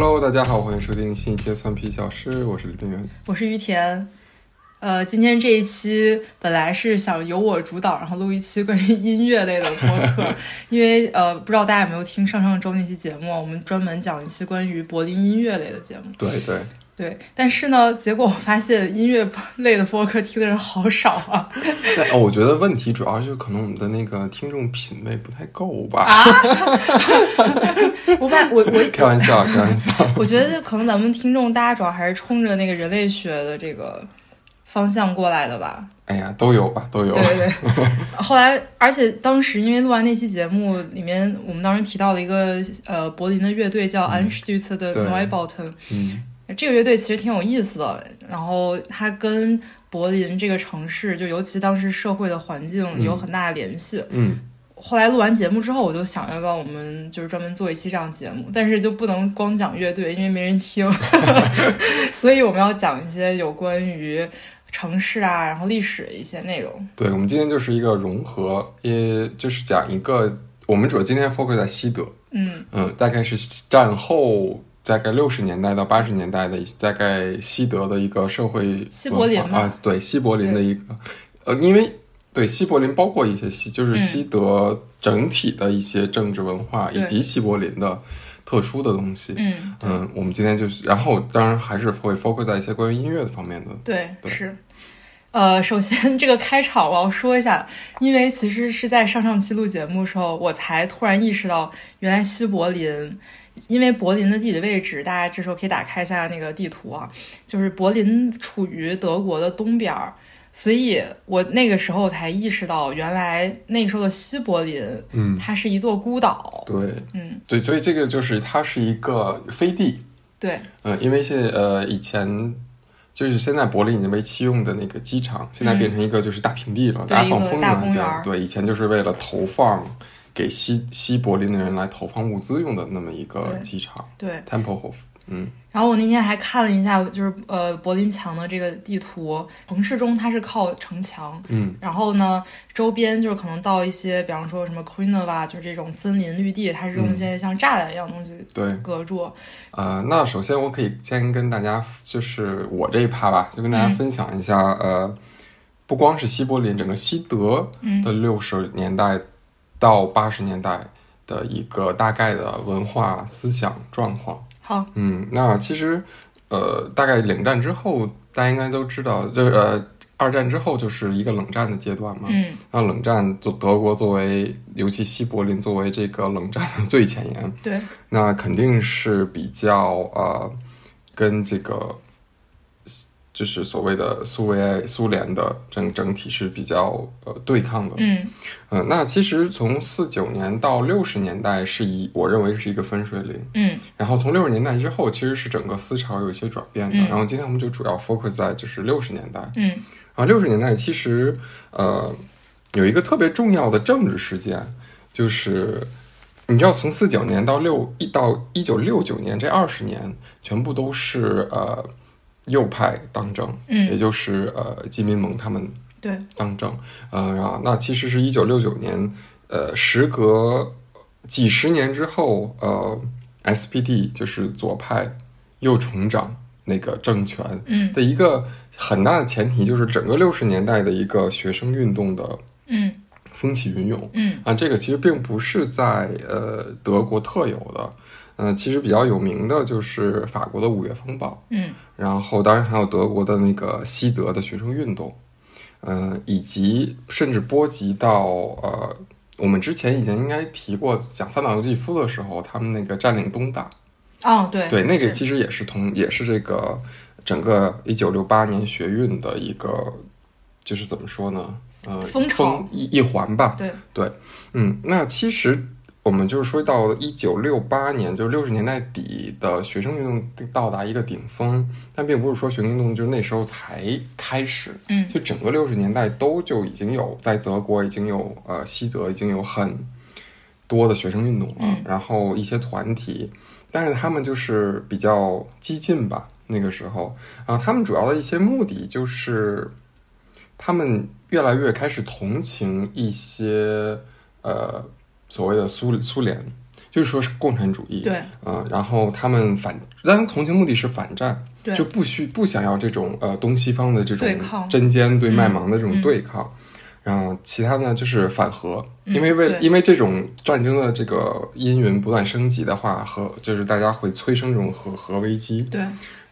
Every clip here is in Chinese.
Hello，大家好，欢迎收听新一期蒜皮小事，我是李冰元。我是于田。呃，今天这一期本来是想由我主导，然后录一期关于音乐类的播客，因为呃，不知道大家有没有听上上周那期节目，我们专门讲一期关于柏林音乐类的节目。对对对，但是呢，结果我发现音乐类的播客听的人好少啊。哦，我觉得问题主要就是可能我们的那个听众品味不太够吧。啊！我把我我 开玩笑，开玩笑。我觉得可能咱们听众大家主要还是冲着那个人类学的这个方向过来的吧。哎呀，都有吧，都有。对对对。后来，而且当时因为录完那期节目，里面我们当时提到了一个呃柏林的乐队叫 Anstutz 的 Neubauten。嗯。这个乐队其实挺有意思的，然后它跟柏林这个城市，就尤其当时社会的环境有很大的联系。嗯。后来录完节目之后，我就想要不要我们就是专门做一期这样节目，但是就不能光讲乐队，因为没人听，所以我们要讲一些有关于城市啊，然后历史的一些内容。对，我们今天就是一个融合，也就是讲一个，我们主要今天 focus 在西德，嗯嗯，大概是战后大概六十年代到八十年代的大概西德的一个社会西柏林啊，对，西柏林的一个，呃，因为。对西柏林包括一些西，就是西德整体的一些政治文化，以及西柏林的特殊的东西。嗯嗯，我们今天就是，然后当然还是会 focus 在一些关于音乐的方面的。对，是。呃，首先这个开场我要说一下，因为其实是在上上期录节目的时候，我才突然意识到，原来西柏林，因为柏林的地理位置，大家这时候可以打开一下那个地图啊，就是柏林处于德国的东边儿。所以我那个时候才意识到，原来那时候的西柏林，嗯，它是一座孤岛。对，嗯，对，所以这个就是它是一个飞地。对，嗯，因为现呃以前就是现在柏林已经被弃用的那个机场，现在变成一个就是大平地了，大家放风筝。对，以前就是为了投放给西西柏林的人来投放物资用的那么一个机场。对，Tempelhof。嗯，然后我那天还看了一下，就是呃柏林墙的这个地图，城市中它是靠城墙，嗯，然后呢周边就是可能到一些，比方说什么 q u e e n o v a 就是这种森林绿地，它是用一些像栅栏一样的东西对隔住。呃，那首先我可以先跟大家，就是我这一趴吧，就跟大家分享一下，呃，不光是西柏林，整个西德的六十年代到八十年代的一个大概的文化思想状况。好，嗯，那其实，呃，大概冷战之后，大家应该都知道，就是呃，二战之后就是一个冷战的阶段嘛。嗯，那冷战作德国作为，尤其西柏林作为这个冷战的最前沿，对，那肯定是比较呃，跟这个。就是所谓的苏维埃、苏联的整整体是比较呃对抗的，嗯，呃，那其实从四九年到六十年代是一，我认为是一个分水岭，嗯，然后从六十年代之后，其实是整个思潮有一些转变的，然后今天我们就主要 focus 在就是六十年代，嗯，啊，六十年代其实呃有一个特别重要的政治事件，就是你知道从四九年到六一到一九六九年这二十年，全部都是呃。右派当政，嗯，也就是呃，基民盟他们对。当政，呃，然后那其实是一九六九年，呃，时隔几十年之后，呃，SPD 就是左派又重掌那个政权，嗯，的一个很大的前提就是整个六十年代的一个学生运动的，嗯，风起云涌，嗯。啊，这个其实并不是在呃德国特有的。嗯，其实比较有名的就是法国的五月风暴，嗯，然后当然还有德国的那个西德的学生运动，嗯，以及甚至波及到呃，我们之前已经应该提过讲三岛由纪夫的时候，他们那个占领东大，哦，对，对，那个其实也是同也是这个整个一九六八年学运的一个，就是怎么说呢？呃，风潮一一环吧，对对，嗯，那其实。我们就是说到一九六八年，就是六十年代底的学生运动到达一个顶峰，但并不是说学生运动就那时候才开始，嗯，就整个六十年代都就已经有在德国已经有呃西德已经有很多的学生运动了，然后一些团体，但是他们就是比较激进吧，那个时候。啊，他们主要的一些目的就是他们越来越开始同情一些呃。所谓的苏苏联，就是说是共产主义，对，呃，然后他们反，当然同情目的是反战，对。就不需不想要这种呃东西方的这种对抗。针尖对麦芒的这种嗯。对抗，然后其他呢就是反核，因为为对。因为这种战争的这个阴云不断升级的话，核就是大家会催生这种核核危机，对，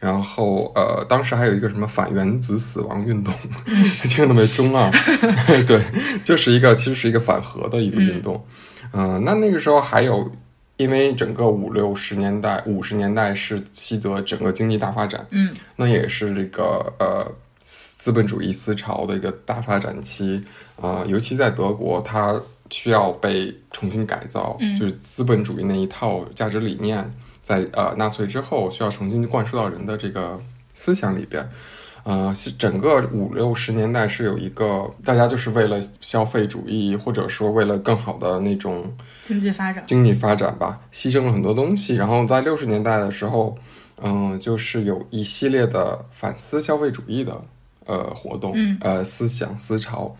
然后呃，当时还有一个什么反原子死亡运动，听着没？中二，对，就是一个其实是一个反核的一个运动。嗯、那那个时候还有，因为整个五六十年代、五十年代是西德整个经济大发展，嗯那也是这个呃资本主义思潮的一个大发展期。呃，尤其在德国，它需要被重新改造，嗯就是资本主义那一套价值理念，在呃纳粹之后需要重新灌输到人的这个思想里边。呃，是整个五六十年代是有一个大家就是为了消费主义，或者说为了更好的那种经济发展，经济发展吧，牺牲了很多东西。然后在六十年代的时候，嗯、就是有一系列的反思消费主义的呃活动，嗯呃思想思潮。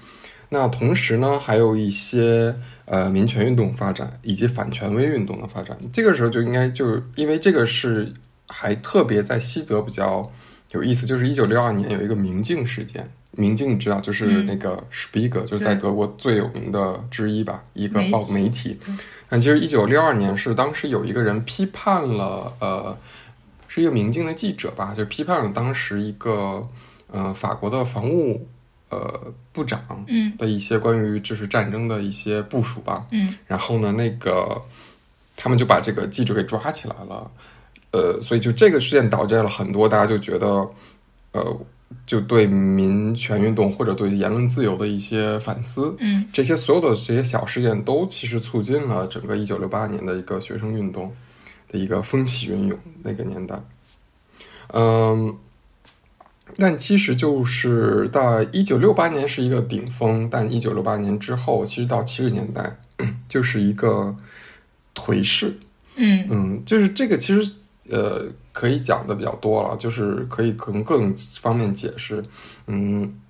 那同时呢，还有一些呃民权运动发展以及反权威运动的发展。这个时候就应该就因为这个是还特别在西德比较有意思，就是一九六二年有一个明镜事件。明镜你知道，就是嗯那个 Spiegel，、就是在德国最有名的之一吧，一个报媒体对。但其实一九六二年是当时有一个人批判了，呃，是一个明镜的记者吧，就批判了当时一个呃法国的防务呃部长嗯的一些关于就是战争的一些部署吧。嗯然后呢，那个他们就把这个记者给抓起来了，呃，所以就这个事件导致了很多大家就觉得，呃，就对民权运动或者对言论自由的一些反思。嗯这些所有的这些小事件都其实促进了整个一九六八年的一个学生运动的一个风起云涌那个年代。嗯，但其实就是到一九六八年是一个顶峰，但一九六八年之后，其实到七十年代 就是一个颓势。嗯嗯，就是这个其实呃可以讲的比较多了，就是可以可能各种方面解释。嗯，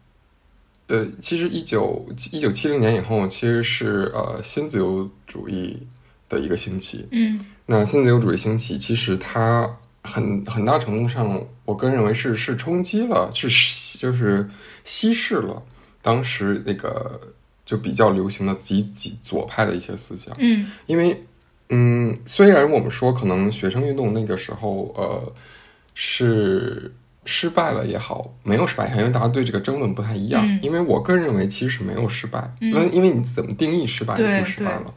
呃，其实一九一九七零年以后，其实是呃新自由主义的一个兴起。嗯那新自由主义兴起，其实它很很大程度上，我个人认为是是冲击了，是就是稀释了当时那个就比较流行的极极左派的一些思想。嗯因为，嗯，虽然我们说可能学生运动那个时候，呃，是失败了也好，没有失败也好，因为大家对这个争论不太一样。嗯因为我个人认为其实是没有失败，嗯因为你怎么定义失败对就失败了。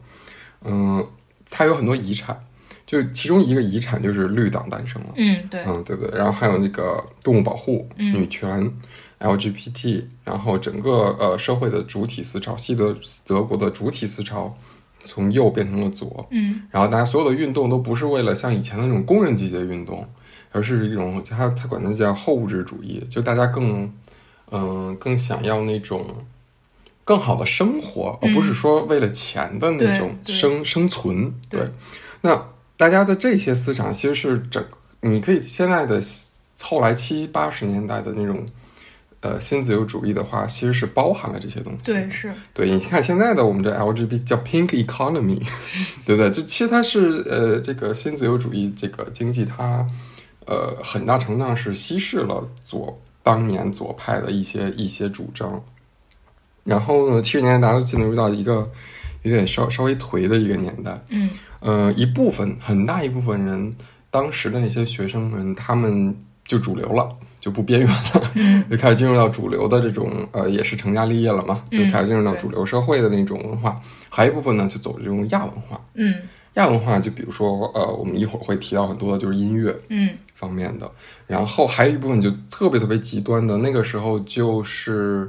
嗯，它有很多遗产，就其中一个遗产就是绿党诞生了。嗯，对，嗯，对不对？然后还有那个动物保护、嗯女权、LGBT，然后整个呃社会的主体思潮，西德德国的主体思潮从右变成了左，嗯然后大家所有的运动都不是为了像以前的那种工人阶级的运动，而是一种他他管它叫后物质主义，就大家更嗯、更想要那种更好的生活，而不是说为了钱的那种生生存。对那大家的这些思想其实是整，你可以现在的后来七八十年代的那种。呃，新自由主义的话，其实是包含了这些东西。对是，对，你看现在的我们这 LGBT 叫 Pink Economy，对不对？这其实它是呃，这个新自由主义这个经济，它呃很大程度上是稀释了左当年左派的一些一些主张。然后呢，七十年代大家都进入到一个有点稍稍微颓的一个年代，嗯呃，一部分很大一部分人，当时的那些学生们，他们就主流了，就不边缘了，嗯。就开始进入到主流的这种呃，也是成家立业了嘛，就嗯开始进入到主流社会的那种文化。还有一部分呢，就走这种亚文化。嗯。亚文化就比如说呃，我们一会儿会提到很多的就是音乐嗯。方面的，然后还有一部分就特别特别极端的，那个时候就是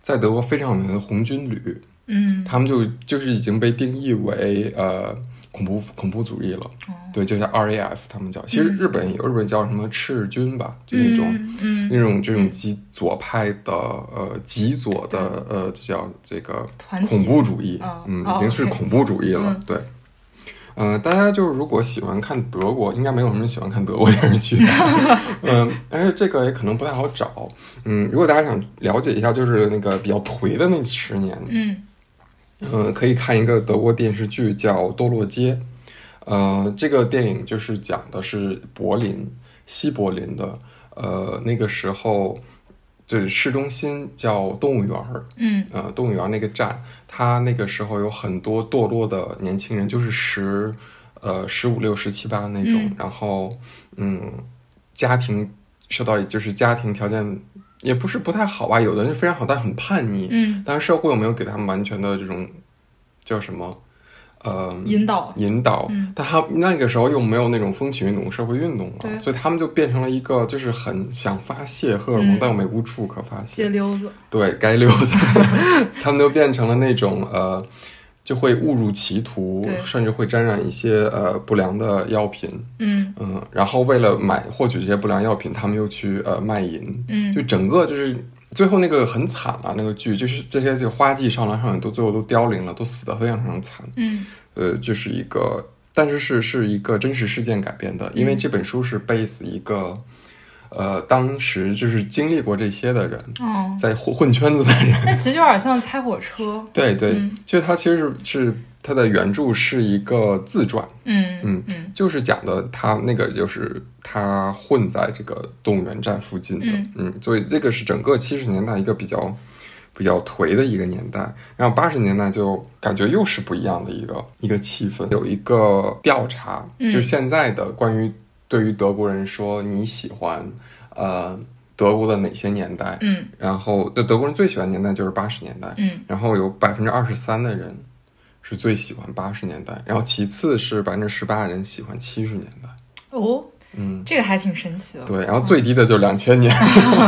在德国非常有名的红军旅，嗯，他们就就是已经被定义为呃恐怖恐怖主义了。哦。对，就像 RAF 他们叫，其实日本也有日本叫什么赤军吧，就那种、嗯那种这种极左派的呃极左的呃这叫这个恐怖主义，哦嗯，哦已经是恐怖主义了，嗯。对。呃，大家就是如果喜欢看德国，应该没有什么人喜欢看德国电视剧，嗯，而且这个也可能不太好找，嗯，如果大家想了解一下，就是那个比较颓的那十年，嗯呃，可以看一个德国电视剧叫《堕落街》，呃，这个电影就是讲的是柏林，西柏林的，呃，那个时候就是市中心叫动物园儿，嗯。呃，动物园那个站，它那个时候有很多堕落的年轻人，就是十呃十五六、十七八那种，嗯。然后嗯，家庭受到就是家庭条件也不是不太好吧，有的人非常好，但很叛逆，嗯，但是社会又没有给他们完全的这种叫什么呃引导，引导，嗯。但他那个时候又没有那种风起运动、社会运动了，所以他们就变成了一个就是很想发泄荷尔蒙，嗯。但又没无处可发泄。街。溜子，对该溜子，他们都变成了那种呃，就会误入歧途，甚至会沾染一些呃不良的药品，嗯。嗯，然后为了买获取这些不良药品，他们又去呃卖淫，嗯。就整个就是最后那个很惨啊，那个剧就是这些就花季少男少女都最后都凋零了，都死的非常非常惨，嗯。呃，就是一个，但是是是一个真实事件改编的，嗯因为这本书是 base 一个，呃，当时就是经历过这些的人，哦，在混混圈子的人，那其实有点像猜火车，对对，嗯就它其实是是它的原著是一个自传，嗯嗯嗯就是讲的他那个就是他混在这个动物园站附近的，嗯所以这个是整个七十年代一个比较比较颓的一个年代，然后八十年代就感觉又是不一样的一个一个气氛。有一个调查，嗯就现在的关于对于德国人说你喜欢呃德国的哪些年代，嗯。然后对德国人最喜欢年代就是八十年代，嗯。然后有百分之二十三的人是最喜欢八十年代，然后其次是百分之十八的人喜欢七十年代，哦，嗯，这个还挺神奇的，对，然后最低的就两千年，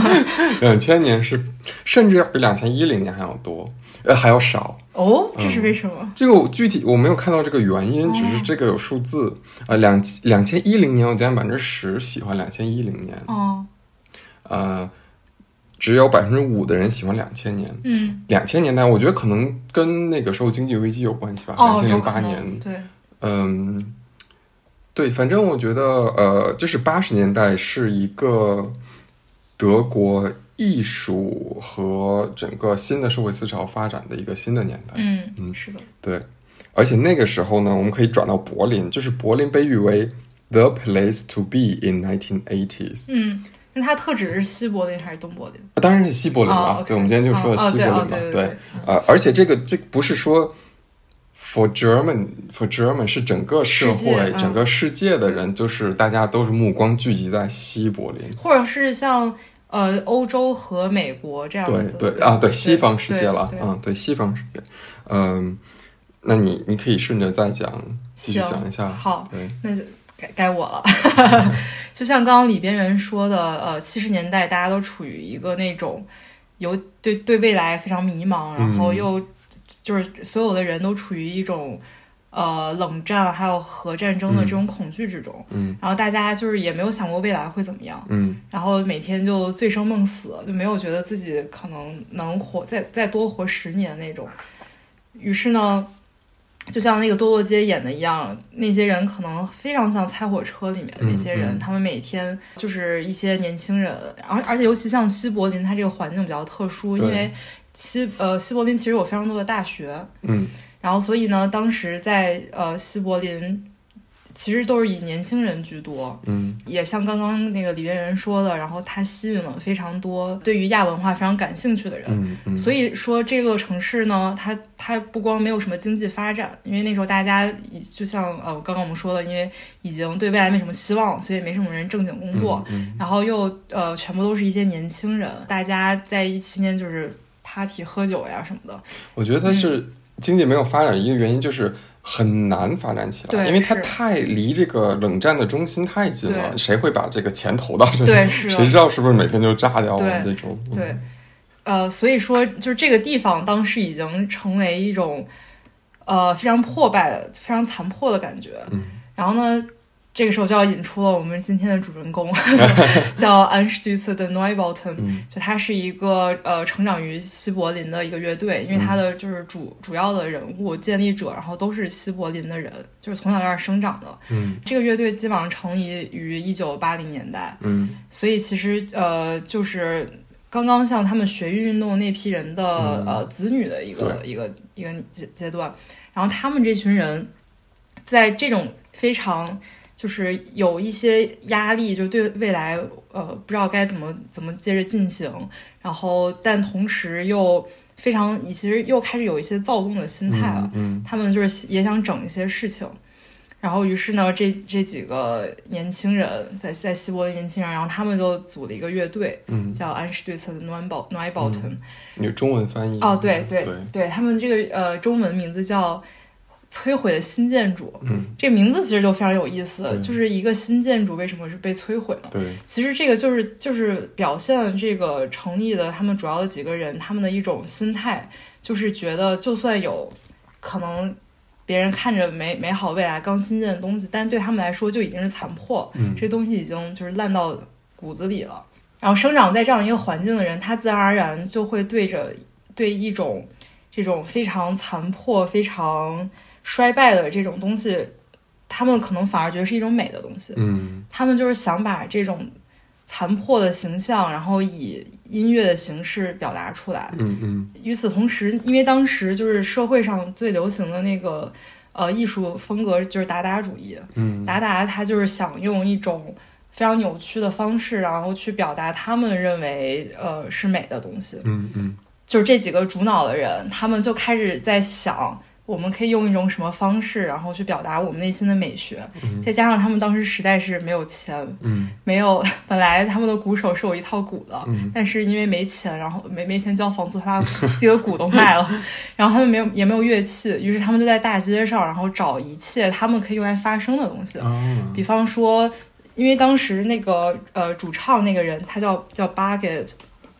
两千年是甚至要比两千一零年还要多，呃还要少。哦，这是为什么？这个我具体我没有看到这个原因，只是这个有数字，呃，两两千一零年我将近百分之十喜欢两千一零年，哦，呃，只有百分之五的人喜欢两千年。嗯，两千年代，我觉得可能跟那个时候经济危机有关系吧。哦，两千零八年，对，嗯，对，反正我觉得，呃，就是八十年代是一个德国艺术和整个新的社会思潮发展的一个新的年代。嗯嗯是的，对，而且那个时候呢，我们可以转到柏林，就是柏林被誉为 the place to be in 1980s。嗯，那它特指是西柏林还是东柏林？当然是西柏林了，对，我们今天就说西柏林嘛，哦对哦对对对呃，而且这个这不是说 for German for German 是整个社会、嗯。整个世界的人，就是大家都是目光聚集在西柏林。或者是像呃欧洲和美国这样对子，对啊，对西方世界了，对对。嗯，对西方世界，嗯，那你你可以顺着再讲，继续讲一下，好，那就该该我了。就像刚刚里边人说的，呃，七十年代大家都处于一个那种有对对未来非常迷茫，然后嗯。又就是所有的人都处于一种呃冷战还有核战争的这种恐惧之中，嗯。然后大家就是也没有想过未来会怎么样，嗯。然后每天就醉生梦死，就没有觉得自己可能能活再再多活十年那种。于是呢，就像那个多洛街演的一样，那些人可能非常像《猜火车》里面的那些人，嗯。嗯他们每天就是一些年轻人，而而且尤其像西柏林，它这个环境比较特殊，因为西呃西柏林其实有非常多的大学，嗯然后所以呢，当时在呃西柏林。其实都是以年轻人居多，嗯也像刚刚那个李渊源说的，然后它吸引了非常多对于亚文化非常感兴趣的人。嗯嗯，所以说，这个城市呢，它它不光没有什么经济发展，因为那时候大家已就像呃刚刚我们说的，因为已经对未来没什么希望，所以没什么人正经工作，嗯然后又呃全部都是一些年轻人，大家在一起面就是 party 喝酒呀什么的。我觉得它是经济没有发展一个原因就是。很难发展起来，因为它太离这个冷战的中心太近了，谁会把这个钱投到这里？对谁知道是不是每天就炸掉了对这种？嗯对，呃，所以说就是这个地方当时已经成为一种呃非常破败的、非常残破的感觉。嗯然后呢，这个时候就要引出了我们今天的主人公，叫 a n s t u z de Neubauten。嗯。就他是一个呃成长于西柏林的一个乐队，因为他的就是主主要的人物建立者，然后都是西柏林的人，就是从小在那儿生长的。嗯。这个乐队基本上成立于一九八零年代，嗯。所以其实呃，就是刚刚像他们学运运动那批人的、嗯。呃子女的一个一个一个阶阶段，然后他们这群人在这种非常就是有一些压力，就对未来呃不知道该怎么怎么接着进行，然后但同时又非常，你其实又开始有一些躁动的心态了。嗯他们就是也想整一些事情，然后于是呢，这这几个年轻人在在西伯的年轻人，然后他们就组了一个乐队，嗯，叫安士对策的 Neubauten Neubauten。有中文翻译哦，对对对，对，他们这个呃中文名字叫摧毁的新建筑。嗯，这个名字其实就非常有意思，就是一个新建筑为什么是被摧毁了？对，其实这个就是就是表现了这个成立的他们主要的几个人他们的一种心态，就是觉得就算有可能别人看着美美好未来刚新建的东西，但对他们来说就已经是残破，嗯这东西已经就是烂到骨子里了。然后生长在这样一个环境的人，他自然而然就会对着对一种这种非常残破、非常衰败的这种东西，他们可能反而觉得是一种美的东西。嗯他们就是想把这种残破的形象，然后以音乐的形式表达出来。嗯嗯与此同时，因为当时就是社会上最流行的那个呃艺术风格就是达达主义，嗯达达他就是想用一种非常扭曲的方式，然后去表达他们认为呃是美的东西。嗯嗯就是这几个主脑的人，他们就开始在想，我们可以用一种什么方式，然后去表达我们内心的美学。再加上他们当时实在是没有钱，嗯。没有 本来他们的鼓手是有一套鼓的，嗯。但是因为没钱，然后没没钱交房租，他把自己的鼓都卖了，然后他们没有也没有乐器，于是他们就在大街上，然后找一切他们可以用来发声的东西，啊。比方说，因为当时那个呃主唱那个人他叫叫 Bucket，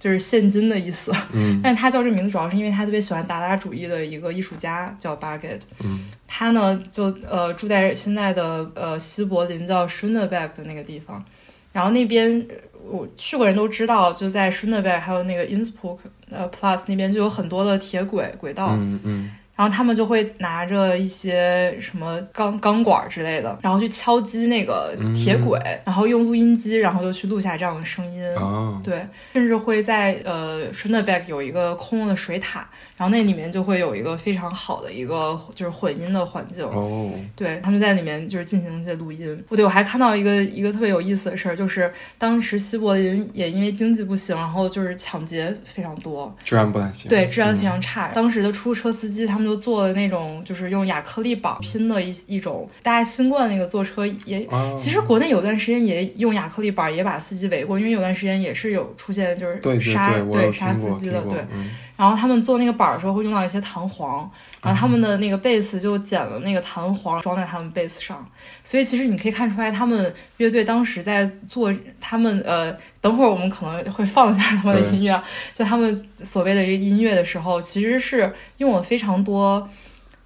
就是现金的意思，嗯。但是他叫这名字主要是因为他特别喜欢达达主义的一个艺术家叫 Baget。嗯。他呢就呃住在现在的呃西柏林叫 Schöneberg 的那个地方，然后那边呃我去过人都知道，就在 Schöneberg 还有那个 Innsbruck 呃 Plus 那边就有很多的铁轨轨道，嗯嗯然后他们就会拿着一些什么钢钢管之类的，然后去敲击那个铁轨，然后用录音机，然后就去录下这样的声音。哦对，甚至会在呃 s c h n e b e c k 有一个空的水塔，然后那里面就会有一个非常好的一个就是混音的环境。哦对，他们在里面就是进行一些录音。不对，我还看到一个一个特别有意思的事儿，就是当时西柏林也因为经济不行，然后就是抢劫非常多，治安不太行对，治安非嗯常差。当时的出租车司机他们都做了那种就是用亚克力板拼的一一种，大家新冠那个坐车也。啊其实国内有段时间也用亚克力板，也把司机围过，因为有段时间也是有出现就是杀对杀司机的，对。嗯然后他们做那个板儿的时候会用到一些弹簧，然后他们的那个贝斯就剪了那个弹簧装在他们贝斯上，所以其实你可以看出来，他们乐队当时在做他们呃，等会儿我们可能会放一下他们的音乐，就他们所谓的这个音乐的时候，其实是用了非常多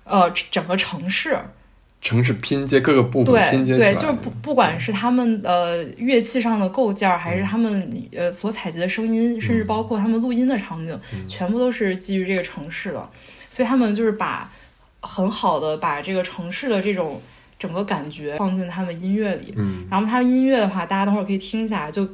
呃整个城市，城市拼接各个部分对对，就是不不管是他们呃乐器上的构件儿，还是他们呃所采集的声音，甚至包括他们录音的场景，全部都是基于这个城市的。所以他们就是把很好的把这个城市的这种整个感觉放进他们音乐里。嗯。然后他们音乐的话，大家等会儿可以听一下，就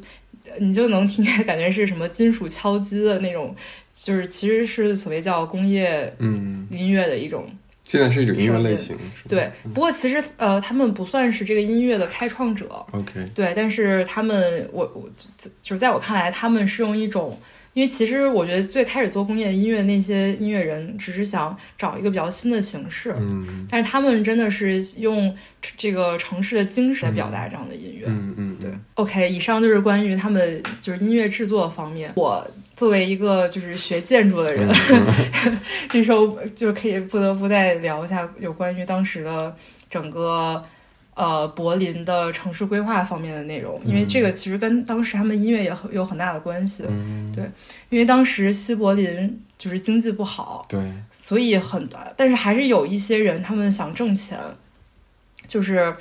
你就能听见感觉是什么金属敲击的那种，就是其实是所谓叫工业嗯，音乐的一种现在是一种音乐类型，是对，不过其实呃，他们不算是这个音乐的开创者，，OK，对，但是他们，我我就就是在我看来，他们是用一种，因为其实我觉得最开始做工业音乐那些音乐人只是想找一个比较新的形式，嗯但是他们真的是用这个城市的精神来表达这样的音乐。嗯嗯，对，OK，以上就是关于他们就是音乐制作方面。我作为一个就是学建筑的人，嗯这时候就可以不得不再聊一下有关于当时的整个呃柏林的城市规划方面的内容，因为这个其实跟当时他们音乐也很有很大的关系。嗯，对因为当时西柏林就是经济不好，对，所以很，但是还是有一些人他们想挣钱，就是。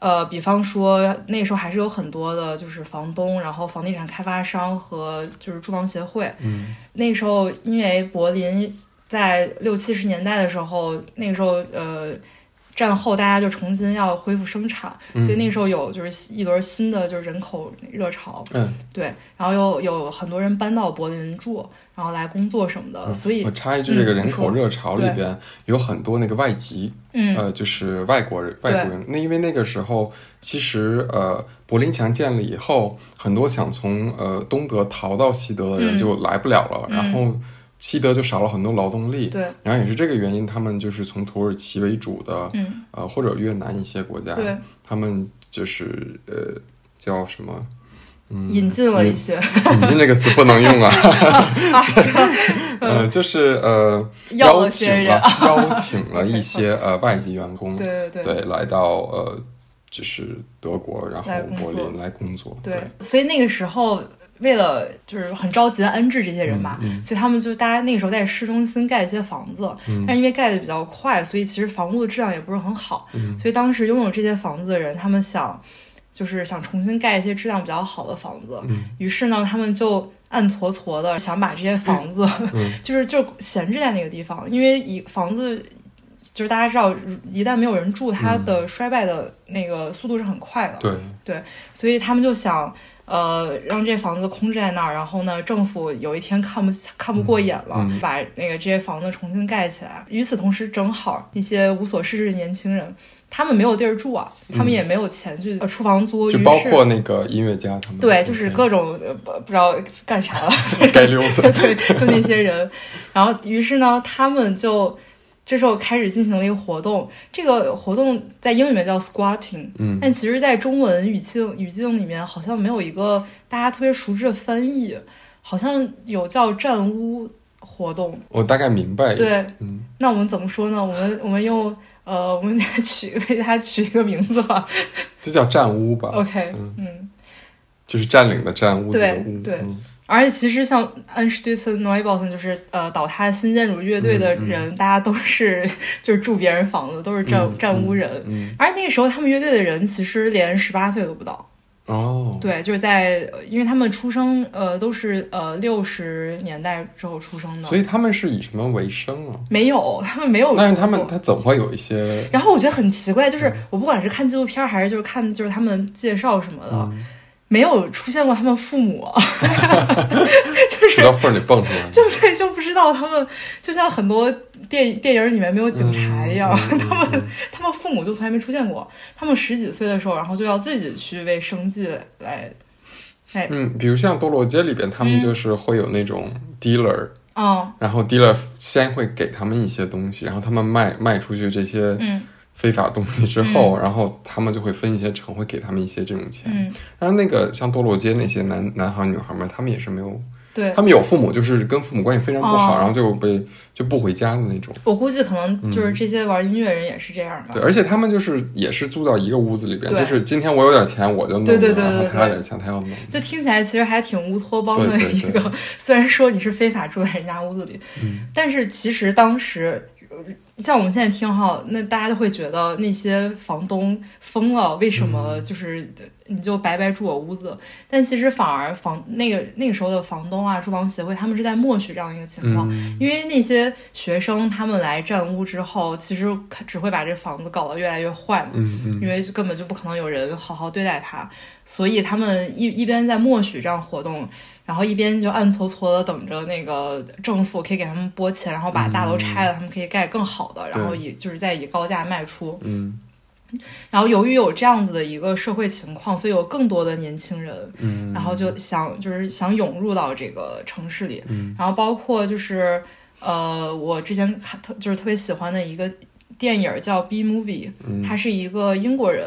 呃，比方说那时候还是有很多的，就是房东，然后房地产开发商和就是住房协会。嗯那时候因为柏林在六七十年代的时候，那个时候呃战后大家就重新要恢复生产，所以那时候有就是一轮新的就是人口热潮，嗯，对，然后又有很多人搬到柏林住，然后来工作什么的，所以我插一句，这个嗯人口热潮里边有很多那个外籍，嗯。呃，就是外国人，外国人。那因为那个时候，其实呃，柏林墙建了以后，很多想从呃东德逃到西德的人嗯。就来不了了，嗯然后西德就少了很多劳动力。对，然后也是这个原因，他们就是从土耳其为主的，嗯。呃，或者越南一些国家，对，他们就是呃叫什么？嗯，引进了一些，引进这个词不能用啊，啊这个 呃，就是呃邀请了 邀请了一些呃外籍员工，对对对。对，来到呃就是德国，然后柏林来工作，对，所以那个时候为了就是很着急的安置这些人嘛，嗯所以他们就大家那个时候在市中心盖一些房子，嗯。但是因为盖的比较快，所以其实房屋的质量也不是很好，嗯。所以当时拥有这些房子的人，他们想就是想重新盖一些质量比较好的房子，嗯。于是呢，他们就暗搓搓的想把这些房子，嗯 就是就闲置在那个地方，因为一房子。就是大家知道，一旦没有人住，它的衰败的那个速度是很快的。对。对，所以他们就想，呃，让这房子空置在那儿，然后呢，政府有一天看不看不过眼了，嗯把那个这些房子重新盖起来。与此同时，正好那些无所事事的年轻人，他们没有地儿住啊，他们也没有钱去呃出房租，嗯就包括那个音乐家他们，对，就是各种呃不不知道干啥了，该溜子，对，就那些人。然后，于是呢，他们就这时候开始进行了一个活动。这个活动在英语里面叫 squatting，嗯但其实在中文语境语境里面好像没有一个大家特别熟知的翻译，好像有叫占屋活动。我大概明白，，对，嗯，那我们怎么说呢？我们我们用呃，我们取为它取一个名字吧。就叫占屋吧 OK，嗯嗯。就是占领的占，屋子的对屋，对嗯而且其实像 a n s t u t z Neubauten 就是呃倒塌新建筑乐队的人，大家都是 就是住别人房子，都是占、嗯占屋人。嗯，而那个时候他们乐队的人其实连十八岁都不到，哦，对，就是在呃因为他们出生呃都是呃六十年代之后出生的，所以他们是以什么为生啊？没有他们没有但是他们他怎么会有一些？然后我觉得很奇怪，嗯就是我不管是看纪录片还是就是看就是他们介绍什么的，嗯没有出现过他们父母，就是缝里蹦出来，就对，就不知道他们就像很多电电影里面没有警察一样，嗯他们他们父母就从来没出现过。他们十几岁的时候，然后就要自己去为生计来来，嗯，比如像堕落街里边，他们嗯就是会有那种 dealer，、嗯。然后 dealer 先会给他们一些东西，然后他们卖卖出去这些嗯非法东西之后，然后他们就会分一些成，会给他们一些这种钱。嗯，但是那个像堕落街那些男男孩女孩们，他们也是没有，对他。们有父母，就是跟父母关系非常不好，哦然后就被就不回家的那种。我估计可能就是这些玩音乐人也是这样吧。嗯对，而且他们就是也是住到一个屋子里边，就是今天我有点钱我就弄，对对对然后对对他有点钱他要弄。就听起来其实还挺乌托邦的一个，对 虽然说你是非法住在人家屋子里，嗯但是其实当时。呃像我们现在听哈，那大家就会觉得那些房东疯了，为什么嗯就是你就白白住我屋子？但其实反而房那个那个时候的房东啊，住房协会他们是在默许这样一个情况，嗯因为那些学生他们来占屋之后，其实只会把这房子搞得越来越坏嘛。因为根本就不可能有人好好对待他，所以他们一一边在默许这样活动，然后一边就暗搓搓的等着那个政府可以给他们拨钱，然后把大楼拆了，他们可以盖更好的，然后以就是再以高价卖出。嗯。然后由于有这样子的一个社会情况，所以有更多的年轻人，嗯，然后就想就是想涌入到这个城市里，嗯。然后包括就是呃，我之前看特就是特别喜欢的一个电影叫《B Movie》，嗯。他是一个英国人，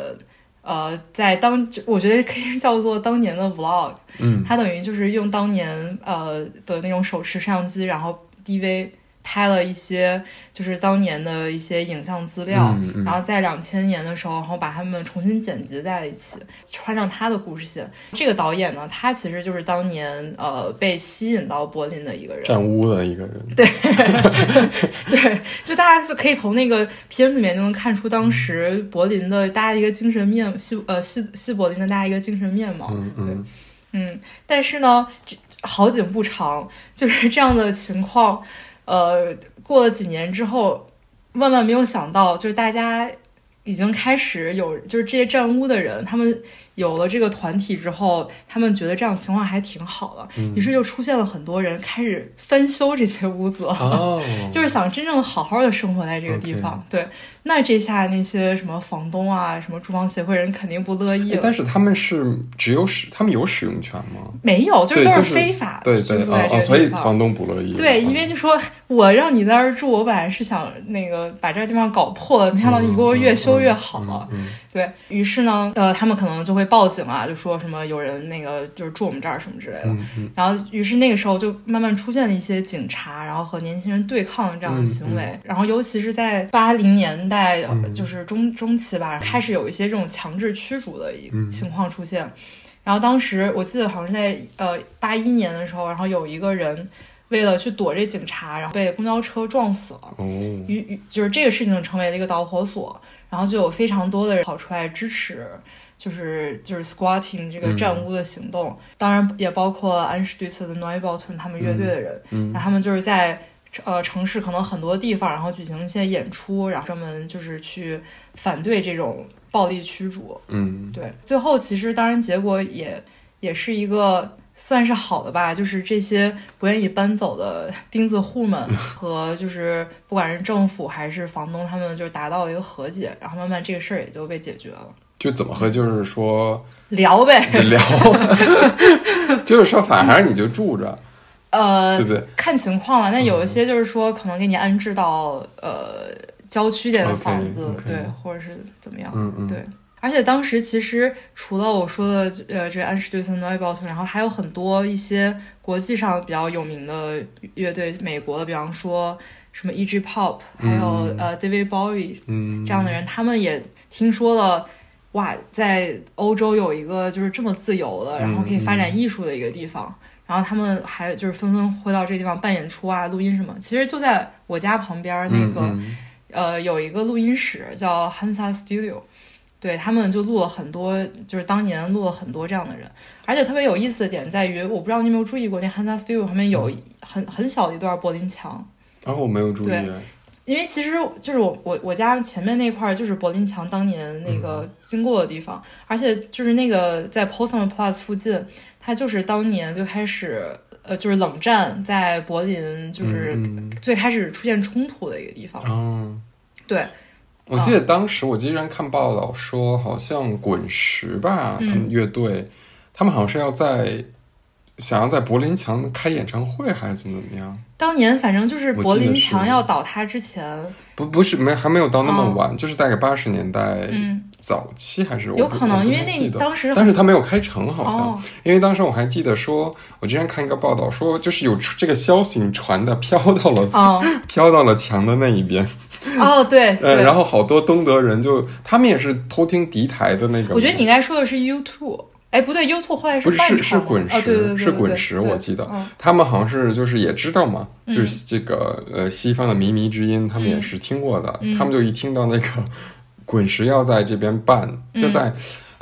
呃，在当我觉得可以叫做当年的 vlog，嗯。它等于就是用当年呃的那种手持摄像机，然后 DV 拍了一些就是当年的一些影像资料，嗯嗯然后在两千年的时候，然后把他们重新剪辑在一起，穿上他的故事线。这个导演呢，他其实就是当年呃被吸引到柏林的一个人，占屋的一个人。对，就大家是可以从那个片子里面就能看出当时柏林的大家一个精神面西呃西西柏林的大家一个精神面貌。嗯嗯嗯，但是呢，这好景不长，就是这样的情况，呃，过了几年之后，万万没有想到，就是大家已经开始有，就是这些占屋的人，他们有了这个团体之后，他们觉得这样情况还挺好的，于是就出现了很多人开始翻修这些屋子，哦，就是想真正好好的生活在这个地方。对，那这下那些什么房东啊，什么住房协会人肯定不乐意了。但是他们是只有使，他们有使用权吗？没有，就是，都是是非法居住在这个所以。房东不乐意。对，嗯因为就说我让你在这儿住，我本来是想那个把这个地方搞破了，没想到你给我越修越好了。嗯对于是呢，呃，他们可能就会报警啊，就说什么有人那个就是住我们这儿什么之类的。然后，于是那个时候就慢慢出现了一些警察，然后和年轻人对抗这样的行为。然后，尤其是在八零年代，呃嗯。就是中中期吧，开始有一些这种强制驱逐的一嗯。情况出现。然后当时我记得好像是在呃八一年的时候，然后有一个人为了去躲这警察，然后被公交车撞死了。哦，于于就是这个事情成为了一个导火索，然后就有非常多的人跑出来支持，就是就是 squatting 这个占屋的行动，当然也包括安史杜斯的 Neubauten 他们乐队的人，嗯。然后他们就是在呃城市可能很多地方，然后举行一些演出，然后专门就是去反对这种暴力驱逐。嗯对，最后其实当然结果也也是一个算是好的吧，就是这些不愿意搬走的 钉子户们 和就是不管是政府还是房东，他们就是达到了一个和解，然后慢慢这个事儿也就被解决了。就怎么和就是说聊呗，聊，就是说反正你就住着，呃对，不对？看情况了。那有一些就是说可能给你安置到呃郊区点的房子对，或者是怎么样，嗯嗯对。而且当时其实除了我说的呃这安士杜森、Neubauten，然后还有很多一些国际上比较有名的乐队，美国的，比方说什么 E.G. Pop，还有、嗯呃 David Bowie 嗯，这样的人，他们也听说了。哇，在欧洲有一个就是这么自由的，然后可以发展艺术的一个地方，然后他们还就是纷纷会到这个地方办演出啊、录音什么。其实就在我家旁边那个、嗯。嗯呃，有一个录音室叫 Hansa Studio，对他们就录了很多，就是当年录了很多这样的人，而且特别有意思的点在于，我不知道你有没有注意过，那 Hansa Studio 旁边有很很小的一段柏林墙，然后我没有注意，对因为其实就是我我我家前面那块儿就是柏林墙当年那个经过的地方，而且就是那个在 Potsdam Platz 附近，它就是当年就开始呃就是冷战在柏林就是嗯最开始出现冲突的一个地方，嗯，对。我记得当时我经常看报道说，好像滚石吧，嗯。他们乐队，他们好像是要在想要在柏林墙开演唱会，还是怎么怎么样？当年反正就是柏林墙要倒塌之前，不，不是没还没有到那么哦晚，就是大概八十年代嗯，早期还是我有可能因为那当时但是他没有开成，好像，哦。因为当时我还记得说，我之前看一个报道说，就是有这个消息传的飘到了、哦。飘到了墙的那一边，哦，对呃，对，然后好多东德人就他们也是偷听敌台的那个，我觉得你应该说的是 U two，哎，不对后来不是半是是滚石，哦，对对对对是滚石，我记得、嗯。他们好像是就是也知道嘛，嗯。就是这个呃西方的靡靡之音，他们也是听过的，嗯。他们就一听到那个滚石要在这边办，就在、嗯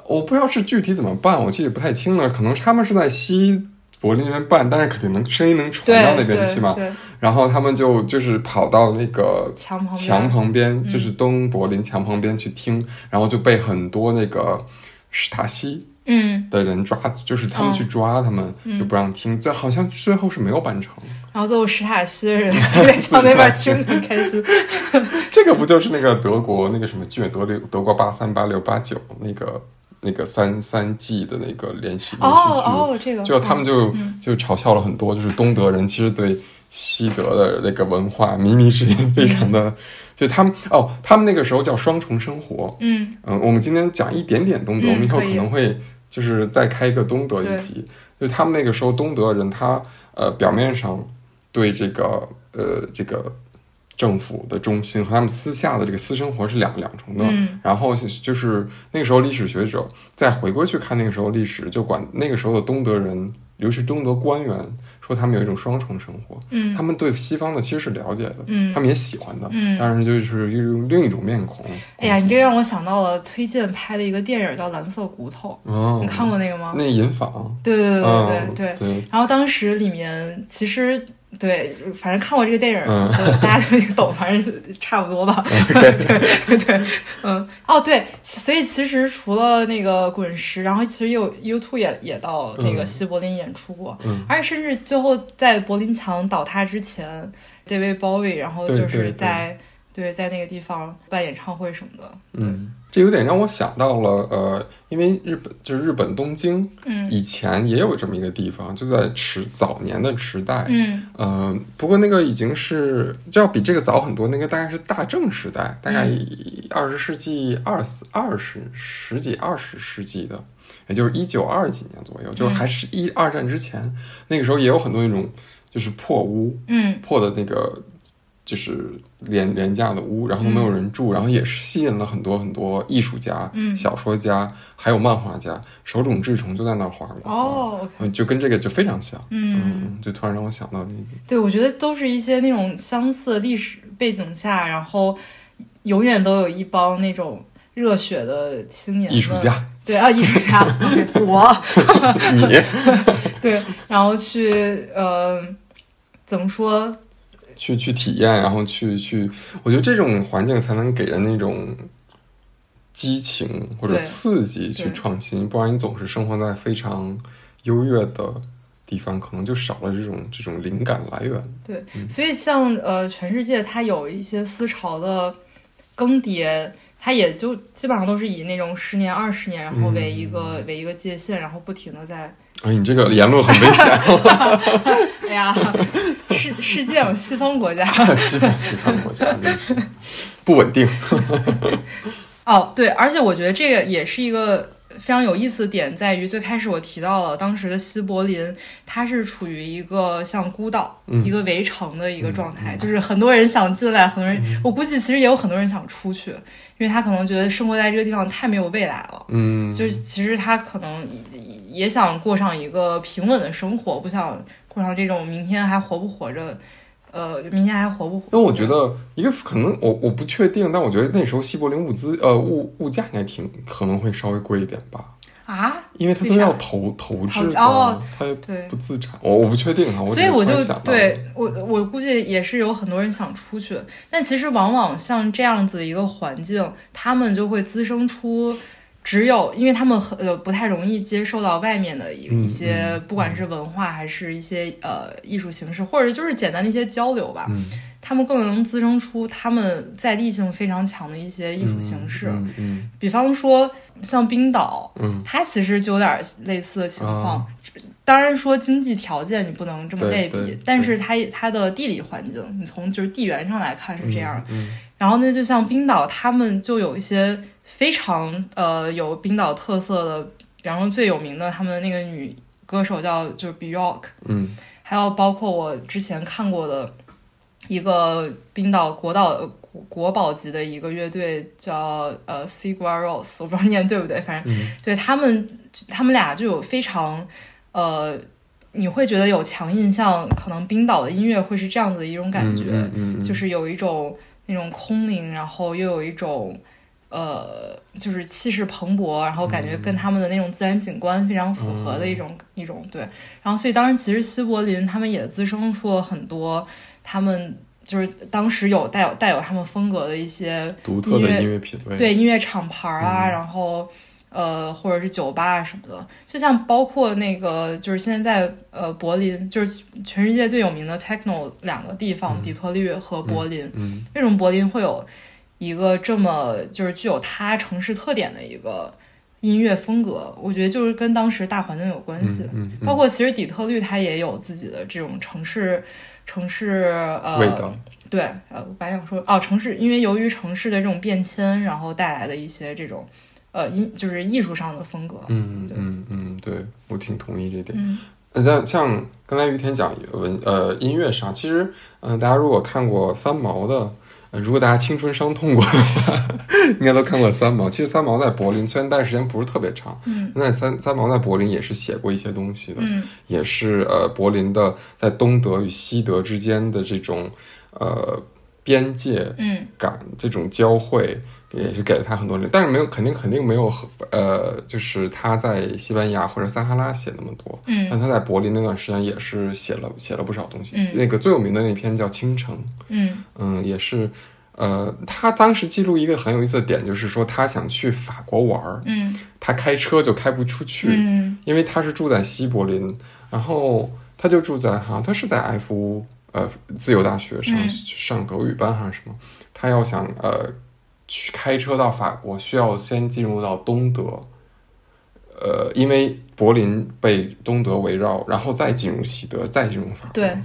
我不知道是具体怎么办，我记得不太清了，可能他们是在西柏林那边办，但是肯定能声音能传到那边去嘛，然后他们就就是跑到那个墙旁边墙旁边，嗯。就是东柏林墙旁边去听，然后就被很多那个史塔西。嗯，的人抓，就是他们去抓他们，就不让听。这好像最后是没有办成。然后最后史塔西的人就在墙那边听开心，这个不就是那个德国那个什么剧，德六德国八三八六八九那个那个三三季的那个连续连续剧，哦哦，这个就他们就、嗯就嘲笑了很多，就是东德人其实对西德的那个文化靡靡之音非常的，就他们哦，他们那个时候叫双重生活。嗯嗯，我们今天讲一点点东德，嗯我们以后可能会就是再开一个东德一集。就他们那个时候东德人他，呃表面上对这个呃这个政府的中心和他们私下的这个私生活是两两重的。嗯然后就是那个时候历史学者再回过去看那个时候历史，就管那个时候的东德人，尤其是中德官员，说他们有一种双重生活。嗯他们对西方的其实是了解的，嗯他们也喜欢的，嗯但是就是一种另一种面孔。哎呀，你这让我想到了崔健拍的一个电影叫《蓝色骨头》，哦，你看过那个吗？那银坊，对对对对嗯对对。对，然后当时里面其实对，反正看过这个电影，大家就懂，反正差不多吧。对。对，嗯，哦对，所以其实除了那个滚石，然后其实也有 U2 也也到那个嗯。西柏林演出过，嗯。而且甚至最后在柏林墙倒塌之前，David Bowie，然后就是对对。对在对在那个地方办演唱会什么的，嗯，这有点让我想到了，呃，因为日本就是日本东京，嗯以前也有这么一个地方，就在池早年的时代，嗯。呃，不过那个已经是就要比这个早很多，那个大概是大正时代，大概二十世纪二十二十十几二十世纪的，也就是一九二几年左右，就是还是一二战之前，那个时候也有很多那种就是破屋，嗯破的那个就是廉廉价的屋，然后都没有人住，然后也是吸引了很多很多艺术家、嗯。小说家，还有漫画家，手冢治虫就在那儿画过。哦就跟这个就非常像，嗯嗯，就突然让我想到那个，对，我觉得都是一些那种相似历史背景下，然后永远都有一帮那种热血的青年艺术家，对啊，艺术家 我你。对，然后去呃，怎么说？去去体验，然后去去，我觉得这种环境才能给人那种激情或者刺激去创新，不然你总是生活在非常优越的地方，可能就少了这种这种灵感来源。对，所以像呃，全世界它有一些思潮的更迭，它也就基本上都是以那种十年、二十年，然后为一个、嗯为一个界限，然后不停的在，哎，你这个言论很危险，哎呀，世世界有，西方国家。西方西方国家真是不稳定。哦，对，而且我觉得这个也是一个非常有意思的点，在于最开始我提到了当时的西柏林，它是处于一个像孤岛、嗯一个围城的一个状态，就是很多人想进来，很多人，我估计其实也有很多人想出去，因为他可能觉得生活在这个地方太没有未来了。嗯，就是其实他可能也想过上一个平稳的生活，不想过上这种明天还活不活着，呃，明天还活不活？但我觉得一个可能我我不确定，但我觉得那时候西柏林物资呃物物价应该挺可能会稍微贵一点吧，啊，因为他都要投投哦它也对不自产，我我不确定哈，所以我就对我我估计也是有很多人想出去，但其实往往像这样子一个环境，他们就会滋生出。只有因为他们很呃不太容易接受到外面的一嗯一些，嗯不管是文化还是一些呃艺术形式，或者就是简单的一些交流吧，嗯。他们更能滋生出他们在地性非常强的一些艺术形式。比方说像冰岛，嗯。它其实就有点类似的情况。啊当然说经济条件你不能这么类比，但是它它的地理环境，你从就是地缘上来看是这样。嗯然后呢，就像冰岛，他们就有一些非常呃有冰岛特色的，比方说最有名的，他们那个女歌手叫就是 Bjork，嗯还有包括我之前看过的一个冰岛国岛国国宝级的一个乐队叫呃 Sigur Rós，我不知道念对不对，反正、嗯对他们他们俩就有非常呃。你会觉得有强印象，可能冰岛的音乐会是这样子的一种感觉，嗯嗯嗯就是有一种那种空灵，然后又有一种呃，就是气势蓬勃，然后感觉跟他们的那种自然景观非常符合的一种、一种对。然后，所以当时其实西柏林他们也滋生出了很多他们就是当时有带有带有他们风格的一些独特的音乐音乐品味，对音乐厂牌啊，嗯。然后呃或者是酒吧啊什么的，就像包括那个就是现在在呃柏林，就是全世界最有名的 techno 两个地方，底特律和柏林。嗯为什么柏林会有一个这么就是具有它城市特点的一个音乐风格？我觉得就是跟当时大环境有关系。嗯嗯包括其实底特律它也有自己的这种城市城市呃味道，对，呃，我本来想说哦，城市，因为由于城市的这种变迁，然后带来的一些这种呃艺，就是艺术上的风格。嗯嗯嗯，对我挺同意这点。嗯那像像刚才于田讲文呃音乐上，其实嗯、呃大家如果看过三毛的，呃，如果大家青春伤痛过的话，应该都看过三毛。其实三毛在柏林虽然待时间不是特别长，嗯那三三毛在柏林也是写过一些东西的，嗯也是呃柏林的在东德与西德之间的这种呃边界嗯感这种交汇，也是给了他很多人，但是没有肯定肯定没有呃，就是他在西班牙或者撒哈拉写那么多。嗯，但他在柏林那段时间也是写了写了不少东西。嗯，那个最有名的那篇叫《倾城》。嗯嗯，也是。呃，他当时记录一个很有意思的点，就是说他想去法国玩儿。嗯，他开车就开不出去，嗯，因为他是住在西柏林，然后他就住在哈，他是在埃夫呃自由大学上上德语班还是什么？他要想呃去开车到法国，需要先进入到东德，呃，因为柏林被东德围绕，然后再进入西德，再进入法国。对，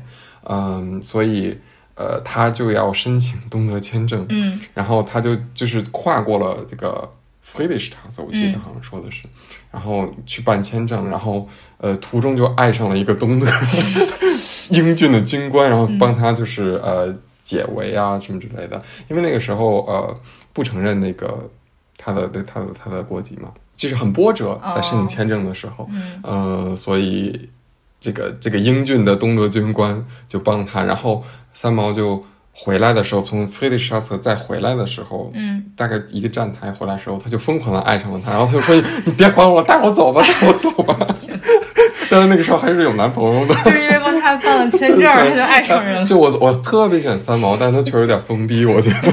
嗯，所以。呃，他就要申请东德签证，嗯，然后他就就是跨过了这个 Friedrichstraße，我记得好像说的是，然后去办签证，然后呃，途中就爱上了一个东德 英俊的军官，然后帮他就是呃解围啊什么之类的，因为那个时候呃不承认那个他的他的他的国籍嘛，就是很波折，在申请签证的时候，呃，所以这个这个英俊的东德军官就帮他，然后。三毛就回来的时候，从菲利沙策再回来的时候，嗯，大概一个站台回来的时候，他就疯狂的爱上了他，然后他就说：“你别管我，带我走吧，带我走吧。”但是那个时候还是有男朋友的，就是因为帮他办了签证，他就爱上人了。就我我特别喜欢三毛，但是他确实有点封闭，我觉得。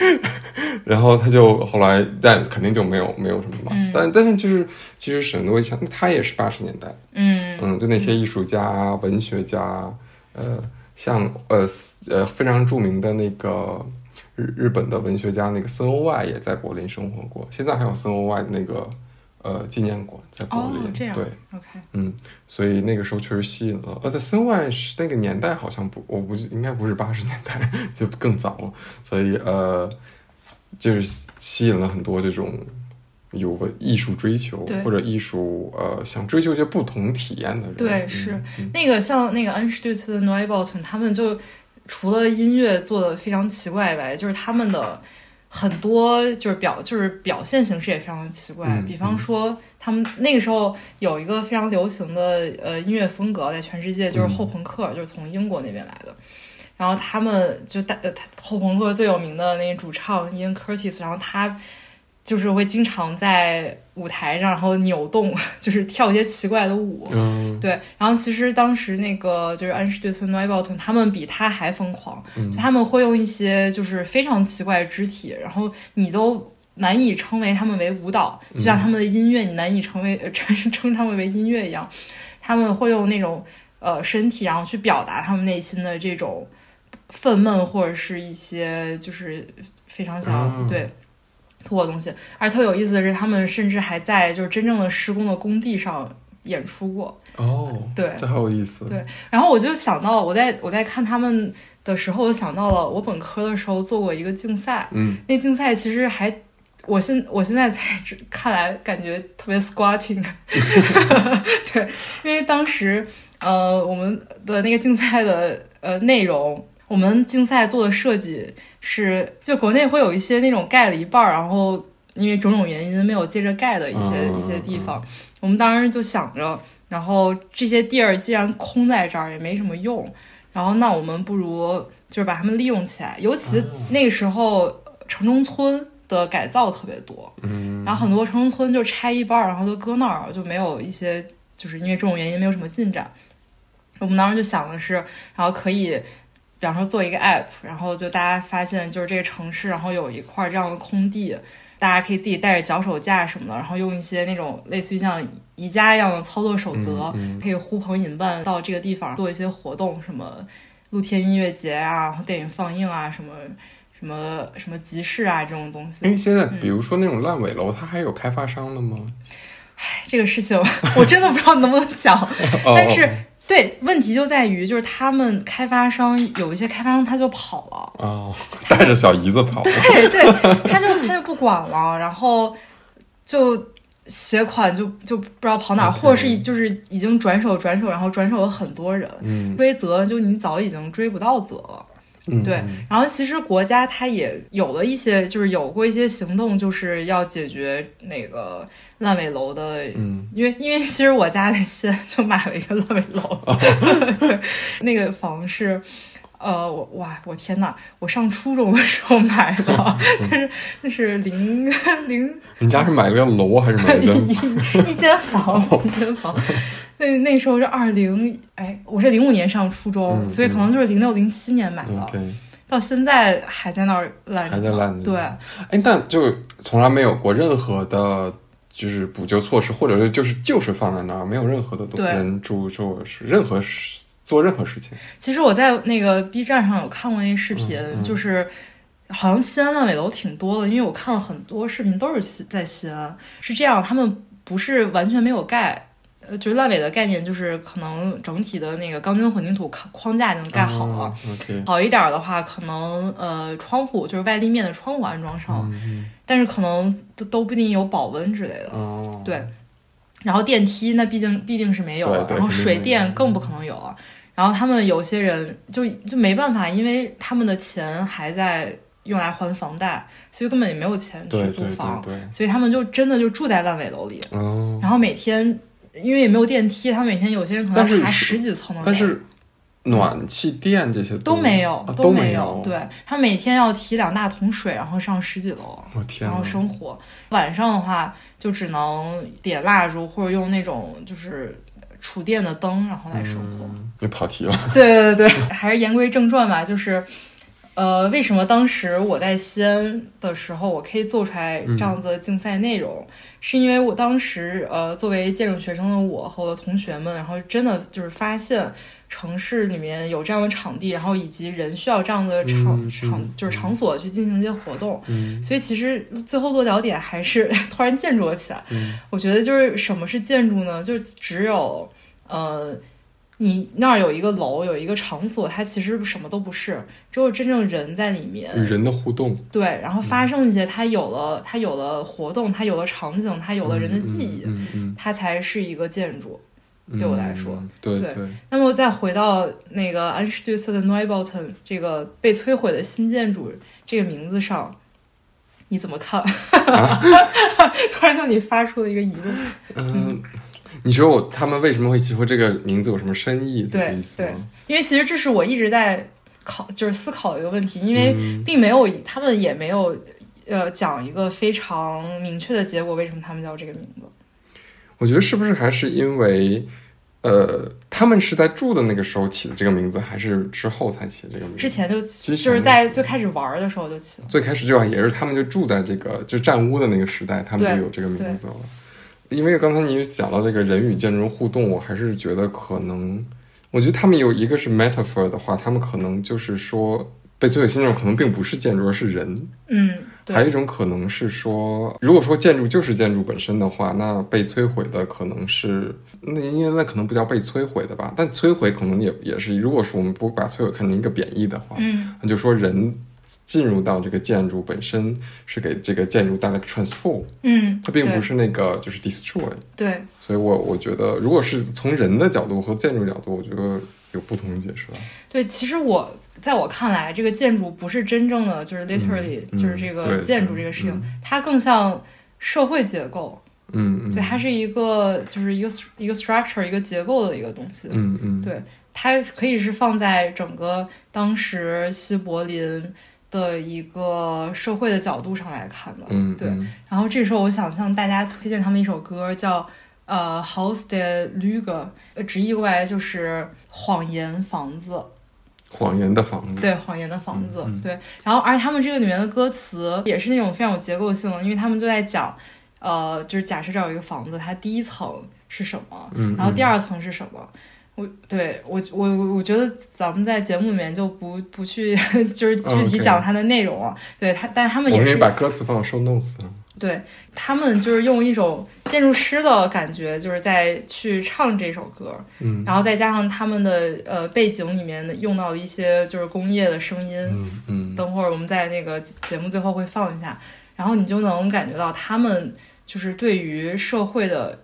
然后他就后来，但肯定就没有没有什么嘛。但但是就是其实沈诺像他也是八十年代，嗯嗯，就那些艺术家、文学家。呃，像呃呃非常著名的那个日日本的文学家那个森欧外也在柏林生活过，现在还有森欧外的那个呃纪念馆在柏林。这样对，OK，嗯，所以那个时候确实吸引了。呃，在森外是那个年代好像不，我不应该不是八十年代，就更早了。所以呃，就是吸引了很多这种。有个艺术追求，或者艺术呃想追求一些不同体验的人，对，是那个像那个安史蒂茨的 Neubauten，他们就除了音乐做的非常奇怪以外，就是他们的很多就是表就是表现形式也非常的奇怪。比方说，他们那个时候有一个非常流行的呃音乐风格，在全世界就是后朋克，就是从英国那边来的。然后他们就大后朋克最有名的那个主唱 Ian Curtis，然后他。就是会经常在舞台上，然后扭动，就是跳一些奇怪的舞。嗯，对。然后其实当时那个就是安史蒂斯 Neubauten，他们比他还疯狂，他们会用一些就是非常奇怪的肢体，然后你都难以称为他们为舞蹈，就像他们的音乐，你难以成为 称称他们为音乐一样。他们会用那种呃身体，然后去表达他们内心的这种愤懑，或者是一些就是非常想对。吐的东西，而特别有意思的是，他们甚至还在就是真正的施工的工地上演出过。哦，对，这好有意思。对，然后我就想到，我在我在看他们的时候，我想到了我本科的时候做过一个竞赛。嗯，那竞赛其实还，我现我现在才看来感觉特别 squatting。对，因为当时呃我们的那个竞赛的呃内容。我们竞赛做的设计是，就国内会有一些那种盖了一半儿，然后因为种种原因没有接着盖的一些一些地方。我们当时就想着，然后这些地儿既然空在这儿也没什么用，然后那我们不如就是把它们利用起来。尤其那个时候城中村的改造特别多，嗯，然后很多城中村就拆一半儿，然后就搁那儿，就没有一些就是因为这种原因没有什么进展。我们当时就想的是，然后可以。比方说做一个 app，然后就大家发现就是这个城市，然后有一块这样的空地，大家可以自己带着脚手架什么的，然后用一些那种类似于像宜家一样的操作守则，可以呼朋引伴到这个地方做一些活动，什么露天音乐节啊，然后电影放映啊，什么什么什么集市啊这种东西。因为现在比如说那种烂尾楼，它还有开发商了吗？唉，这个事情 我真的不知道能不能讲，但是。对，问题就在于，就是他们开发商有一些开发商他就跑了哦，带着小姨子跑，对对，他就他就不管了，然后就携款就就不知道跑哪，或者是就是已经转手转手，然后转手了很多人，嗯，追责就你早已经追不到责了。对，然后其实国家它也有了一些，就是有过一些行动，就是要解决那个烂尾楼的。嗯，因为因为其实我家那些 就买了一个烂尾楼，对，那个房是呃，我哇，我天呐，我上初中的时候买的，但是那是零零，你家是买了个楼还是买了一 一间房，一间房。那那时候是二零，哎，我是零五年上初中，所以可能就是零六零七年买的，到现在还在那儿烂，还在烂着。对，哎，但就从来没有过任何的，就是补救措施，或者是就是就是放在那儿，没有任何的人住，就是任何事做任何事情。其实我在那个 B 站上有看过那视频，就是好像西安烂尾楼挺多的，因为我看了很多视频都是西在西安，是这样，他们不是完全没有盖。呃，就是烂尾的概念，就是可能整体的那个钢筋混凝土框框架已经盖好了。好一点的话，可能呃窗户就是外立面的窗户安装上，但是可能都都不一定有保温之类的。对，然后电梯那毕竟必定是没有了，然后水电更不可能有了。然后他们有些人就就没办法，因为他们的钱还在用来还房贷，所以根本也没有钱去租房，所以他们就真的就住在烂尾楼里。然后每天。因为也没有电梯，他们每天有些人可能爬十几层的但是暖气、电这些都没有，都没有。对他每天要提两大桶水，然后上十几楼，然后生活。晚上的话就只能点蜡烛或者用那种就是储电的灯，然后来生活。你跑题了。对对对对，还是言归正传吧，就是。呃，为什么当时我在西安的时候，我可以做出来这样子的竞赛内容？是因为我当时呃，作为建筑学生的我和我的同学们，然后真的就是发现城市里面有这样的场地，然后以及人需要这样的场场就是场所去进行一些活动。所以其实最后落脚点还是 突然建筑了起来。我觉得就是什么是建筑呢？就是只有呃。你那儿有一个楼，有一个场所，它其实什么都不是，只有真正人在里面，人的互动，对，然后发生一些，它有了，它有了活动，它有了场景，它有了人的记忆，它才是一个建筑，对我来说，对对。那么再回到那个安史对策的 Neubauten 这个被摧毁的新建筑这个名字上，你怎么看？突然向你发出了一个疑问，嗯。你说我他们为什么会起这个名字有什么深意的意思吗？因为其实这是我一直在考，就是思考一个问题，因为并没有他们也没有呃讲一个非常明确的结果，为什么他们叫这个名字？我觉得是不是还是因为呃他们是在住的那个时候起的这个名字，还是之后才起这个名字？之前就就是在最开始玩的时候就起了。最开始就也是他们就住在这个就占屋的那个时代，他们就有这个名字了。因为刚才你讲到这个人与建筑互动，我还是觉得可能，我觉得他们有一个是 metaphor 的话，他们可能就是说被摧毁新建筑可能并不是建筑，而是人。嗯，还有一种可能是说，如果说建筑就是建筑本身的话，那被摧毁的可能是那因为那可能不叫被摧毁的吧？但摧毁可能也也是，如果说我们不把摧毁看成一个贬义的话，嗯，那就说人。进入到这个建筑本身是给这个建筑带来 transform，嗯，它并不是那个就是 destroy，对，所以我我觉得如果是从人的角度和建筑角度，我觉得有不同的解释吧。对，其实我在我看来，这个建筑不是真正的就是 literally 就是这个建筑这个事情，它更像社会结构，嗯，对，它是一个就是一个一个 structure 一个结构的一个东西，嗯嗯，对，它可以是放在整个当时西柏林。的一个社会的角度上来看的，嗯，对。然后这时候我想向大家推荐他们一首歌，叫呃《House de Lüge》，直译过来就是谎言房子，谎言的房子，对，谎言的房子，对。然后而且他们这个里面的歌词也是那种非常有结构性的，因为他们就在讲，呃，就是假设这有一个房子，它第一层是什么，嗯，然后第二层是什么。我对我我我觉得咱们在节目里面就不不去 就是具体讲它的内容了。对他，但他们也是把歌词放到收 notes 对他们就是用一种建筑师的感觉，就是在去唱这首歌。嗯，然后再加上他们的呃背景里面用到了一些就是工业的声音。嗯嗯。等会儿我们在那个节目最后会放一下，然后你就能感觉到他们就是对于社会的。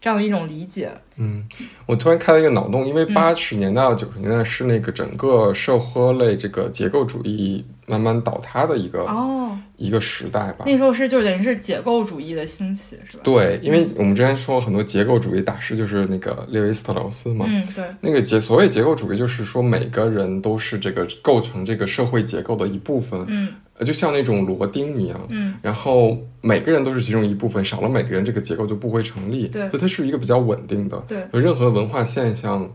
这样的一种理解。嗯，我突然开了一个脑洞，因为八十年代到九十年代是那个整个社科类这个结构主义慢慢倒塌的一个哦，一个时代吧。那时候是就等于是解构主义的兴起，是吧？对，因为我们之前说很多结构主义大师就是那个列维斯特劳斯嘛。嗯，对。那个结所谓结构主义就是说每个人都是这个构成这个社会结构的一部分。嗯。就像那种螺钉一样，嗯，然后每个人都是其中一部分，少了每个人，这个结构就不会成立。对，所以它是一个比较稳定的。对，任何文化现象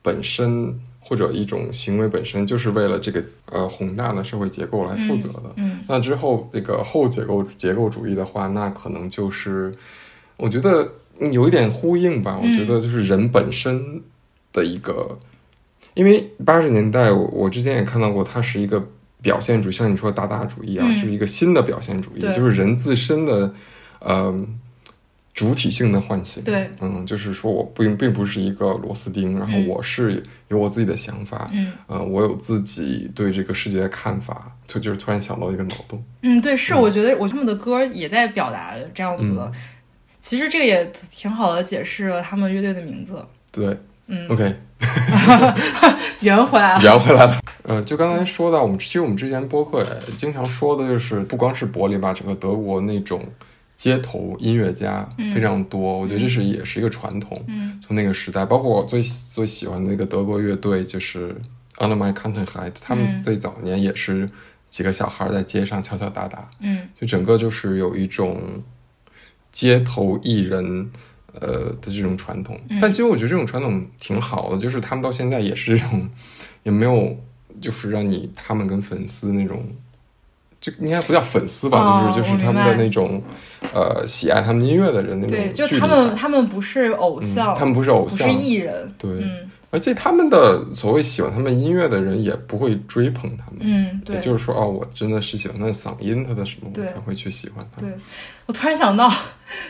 本身或者一种行为本身，就是为了这个呃宏大的社会结构来负责的。嗯，那之后那个后结构结构主义的话，那可能就是我觉得有一点呼应吧。我觉得就是人本身的一个，因为八十年代我我之前也看到过，它是一个。表现主义，像你说达达主义啊，就是一个新的表现主义，就是人自身的呃主体性的唤醒。对，嗯，就是说我并并不是一个螺丝钉，然后我是有我自己的想法，嗯，呃，我有自己对这个世界的看法，就就是突然想到一个脑洞。嗯，对，是，我觉得我他们的歌也在表达这样子的。其实这个也挺好的解释了他们乐队的名字。对，嗯，OK。圆回来了，圆回来了。呃，就刚才说到，我们其实我们之前播客也经常说的，就是不光是柏林吧，整个德国那种街头音乐家非常多。我觉得这是也是一个传统。嗯，从那个时代，包括我最最喜欢的那个德国乐队，就是 Under My c o n t e n h e i t 他们最早年也是几个小孩在街上敲敲打打。嗯，就整个就是有一种街头艺人。呃的这种传统，但其实我觉得这种传统挺好的，就是他们到现在也是这种，也没有就是让你他们跟粉丝那种，就应该不叫粉丝吧，就是就是他们的那种呃喜爱他们音乐的人那种。对，就他们他们不是偶像，他们不是偶像，是艺人。对。而且他们的所谓喜欢他们音乐的人也不会追捧他们，嗯，对，就是说哦，我真的是喜欢他的嗓音，他的什么，我才会去喜欢他。对，我突然想到，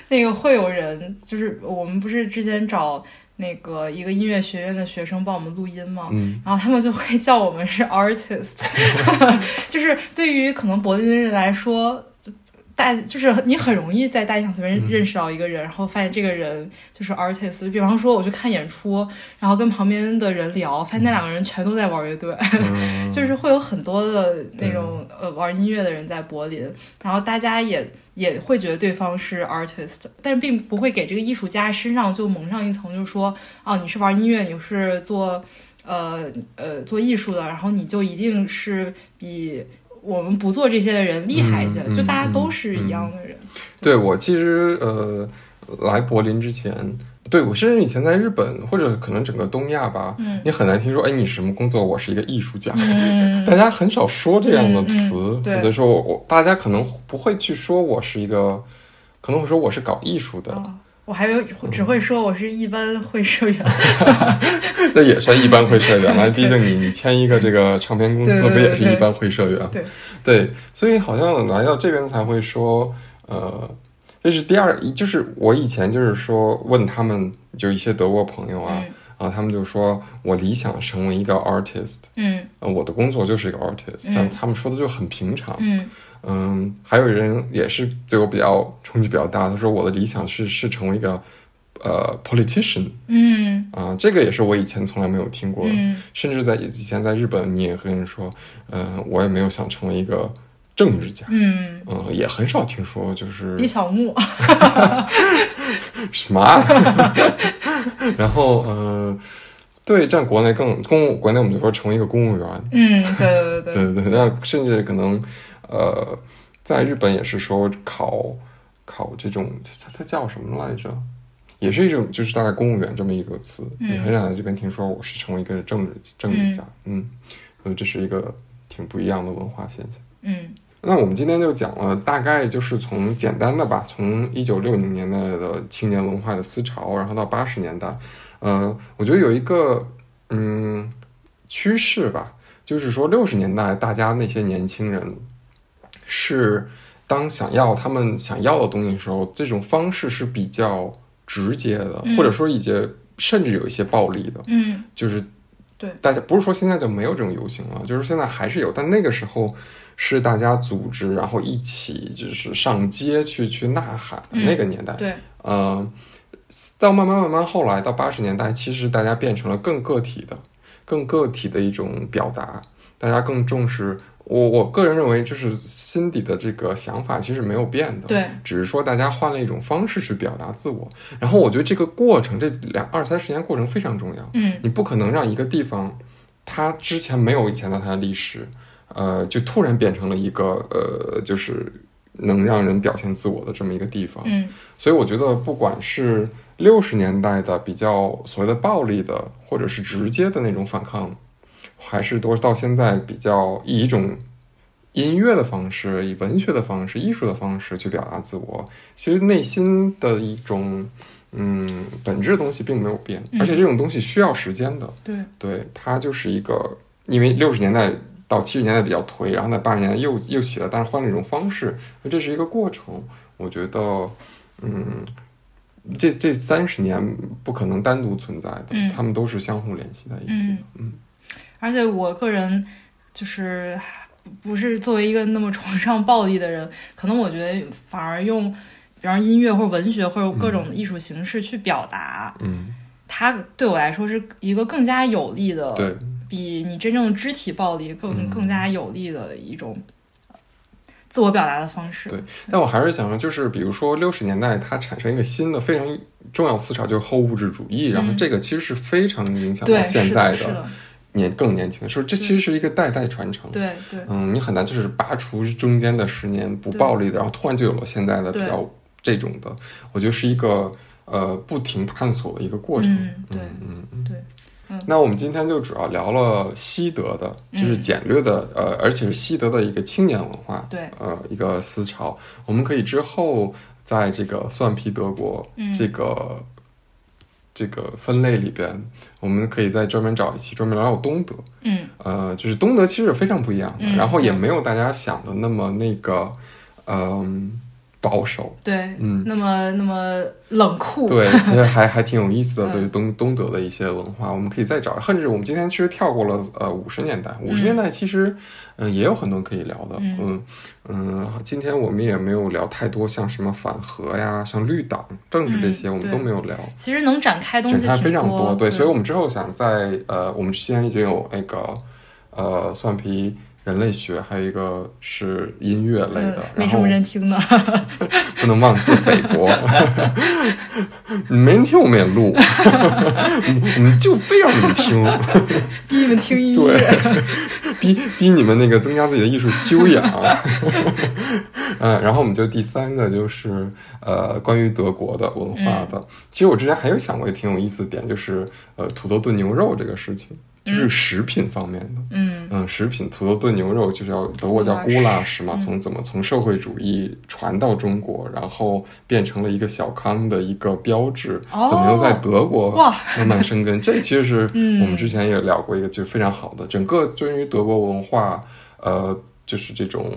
那个会有人，就是我们不是之前找那个一个音乐学院的学生帮我们录音吗？嗯，然后他们就会叫我们是 artist，就是对于可能柏林人来说。大就是你很容易在大街上随便认识到一个人，然后发现这个人就是 artist。比方说，我去看演出，然后跟旁边的人聊，发现那两个人全都在玩乐队，就是会有很多的那种呃玩音乐的人在柏林，然后大家也也会觉得对方是 artist，但并不会给这个艺术家身上就蒙上一层，就是说哦，你是玩音乐，你是做呃呃做艺术的，然后你就一定是比。我们不做这些的人厉害一些，就大家都是一样的人。对我其实呃来柏林之前，对我甚至以前在日本或者可能整个东亚吧，你很难听说哎你什么工作？我是一个艺术家，大家很少说这样的词，或者说我我大家可能不会去说我是一个，可能会说我是搞艺术的。我还有只会说我是一般会社员，那也算一般会社员了。毕竟你你签一个这个唱片公司，不也是一般会社员？对对，所以好像来到这边才会说，呃，这是第二，就是我以前就是说问他们，就一些德国朋友啊，啊，他们就说我理想成为一个 artist，嗯，我的工作就是一个 artist，但他们说的就很平常，嗯。嗯，还有人也是对我比较冲击比较大。他说我的理想是是成为一个呃 politician。嗯啊，这个也是我以前从来没有听过。嗯，甚至在以前在日本，你也和人说，嗯，我也没有想成为一个政治家。嗯嗯，也很少听说就是李小牧。什么？然后嗯，对，在国内更公国内我们就说成为一个公务员。嗯，对对对对对对，那甚至可能。呃，在日本也是说考考这种，它它叫什么来着？也是一种，就是大概公务员这么一个词。嗯，很少在这边听说我是成为一个政治政治家。嗯，所以这是一个挺不一样的文化现象。嗯，那我们今天就讲了，大概就是从简单的吧，从一九六零年代的青年文化的思潮，然后到八十年代，呃，我觉得有一个嗯趋势吧，就是说六十年代大家那些年轻人。是，当想要他们想要的东西的时候，这种方式是比较直接的，或者说一些甚至有一些暴力的。嗯，就是对大家不是说现在就没有这种游行了，就是现在还是有，但那个时候是大家组织然后一起就是上街去去呐喊的那个年代。对，呃，到慢慢慢慢后来到八十年代，其实大家变成了更个体的、更个体的一种表达，大家更重视。我我个人认为，就是心底的这个想法其实没有变的，对，只是说大家换了一种方式去表达自我。然后我觉得这个过程，这两二三十年过程非常重要。嗯，你不可能让一个地方，它之前没有以前的它的历史，呃，就突然变成了一个呃，就是能让人表现自我的这么一个地方。嗯，所以我觉得，不管是六十年代的比较所谓的暴力的，或者是直接的那种反抗。还是都到现在比较以一种音乐的方式、以文学的方式、艺术的方式去表达自我。其实内心的一种嗯本质的东西并没有变，而且这种东西需要时间的。对，对，它就是一个，因为六十年代到七十年代比较颓，然后在八十年代又又起来，但是换了一种方式，这是一个过程。我觉得，嗯，这这三十年不可能单独存在的，他们都是相互联系在一起的。嗯。而且我个人就是不是作为一个那么崇尚暴力的人，可能我觉得反而用，比方音乐或者文学或者各种艺术形式去表达，嗯，它对我来说是一个更加有力的，对，比你真正肢体暴力更更加有力的一种自我表达的方式。对，但我还是想说，就是比如说六十年代它产生一个新的非常重要思潮，就是后物质主义，然后这个其实是非常影响到现在的。年更年轻，说这其实是一个代代传承。对对，嗯，你很难就是拔除中间的十年不暴力的，然后突然就有了现在的比较这种的。我觉得是一个呃不停探索的一个过程。对，嗯嗯对。那我们今天就主要聊了西德的，就是简略的呃，而且是西德的一个青年文化，对，呃，一个思潮。我们可以之后在这个蒜皮德国这个。这个分类里边，我们可以再专门找一期专门聊聊东德。嗯，呃，就是东德其实非常不一样的，然后也没有大家想的那么那个，嗯。保守，对，嗯，那么那么冷酷，对，其实 还还挺有意思的，对东东德的一些文化，我们可以再找。甚至我们今天其实跳过了，呃，五十年代，五十年代其实，嗯，也有很多可以聊的，嗯嗯，今天我们也没有聊太多，像什么反核呀，像绿党政治这些，我们都没有聊。其实能展开东西展开非常多，对，所以我们之后想在呃，我们之前已经有那个呃，蒜皮。人类学还有一个是音乐类的，没什么人听的，不能妄自菲薄。没人听我们也录，我们就非让你们听，逼你们听音乐，逼逼你们那个增加自己的艺术修养。嗯，然后我们就第三个就是呃，关于德国的文化的。其实我之前还有想过挺有意思的点，就是呃，土豆炖牛肉这个事情。就是食品方面的，嗯嗯，食品土豆炖牛肉就是要德国叫古拉什嘛，从怎么从社会主义传到中国，然后变成了一个小康的一个标志，怎么又在德国慢慢生根？这其实是 我们之前也聊过一个就非常好的，整个关于德国文化，呃，就是这种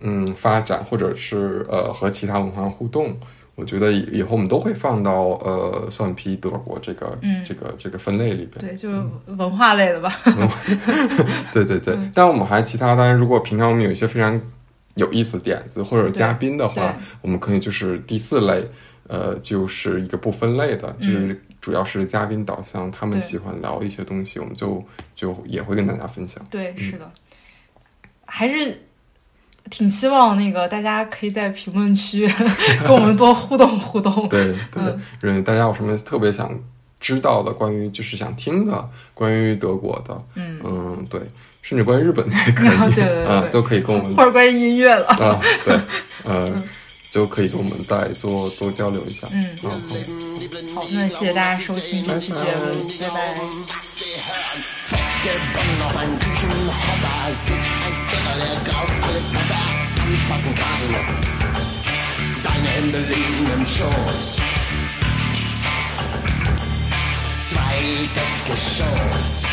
嗯发展或者是呃和其他文化互动。我觉得以后我们都会放到呃蒜皮德国这个这个这个分类里边，对，就是文化类的吧。对对对，但我们还其他，当然如果平常我们有一些非常有意思的点子或者嘉宾的话，我们可以就是第四类，呃，就是一个不分类的，就是主要是嘉宾导向，他们喜欢聊一些东西，我们就就也会跟大家分享。对，是的，还是。挺希望那个大家可以在评论区 跟我们多互动互动。对对，嗯，大家有什么特别想知道的，关于就是想听的，关于德国的，嗯嗯，对，甚至关于日本的也可以，对对对，都可以跟我们，或者关于音乐了啊，对，呃，就可以跟我们再做多交流一下。嗯，好，好，那谢谢大家收听这期节目，拜拜。Festgebunden auf einen Küchenhocker sitzt ein Irrer, der glaubt, alles, was er anfassen kann. Seine Hände liegen im Schoß. Zweites Geschoss.